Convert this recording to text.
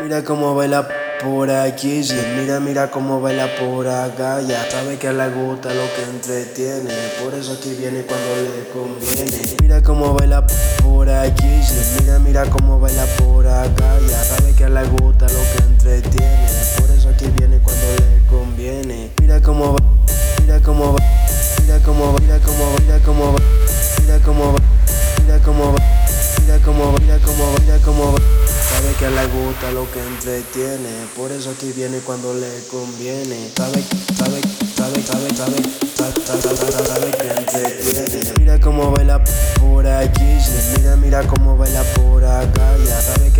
Mira cómo baila por aquí. Mira, mira cómo baila por acá. Ya sabe que le gusta lo que entretiene. Por eso aquí viene cuando le conviene. Mira cómo baila por aquí, sí. Mira, mira cómo baila por acá. Ya sabe que le gusta lo que entretiene. Por eso aquí viene cuando le conviene. Mira cómo va, mira cómo va, mira cómo va, mira cómo va, mira cómo va, mira cómo va, mira cómo va, mira cómo va, mira cómo va, mira cómo va. Sabe le gusta lo que entretiene, por eso aquí viene cuando le conviene. Sabe, sabe, sabe, sabe, sabe, sabe, sabe, sabe que entretiene. Mira cómo baila por sí. mira, mira cómo baila por acá. Sabe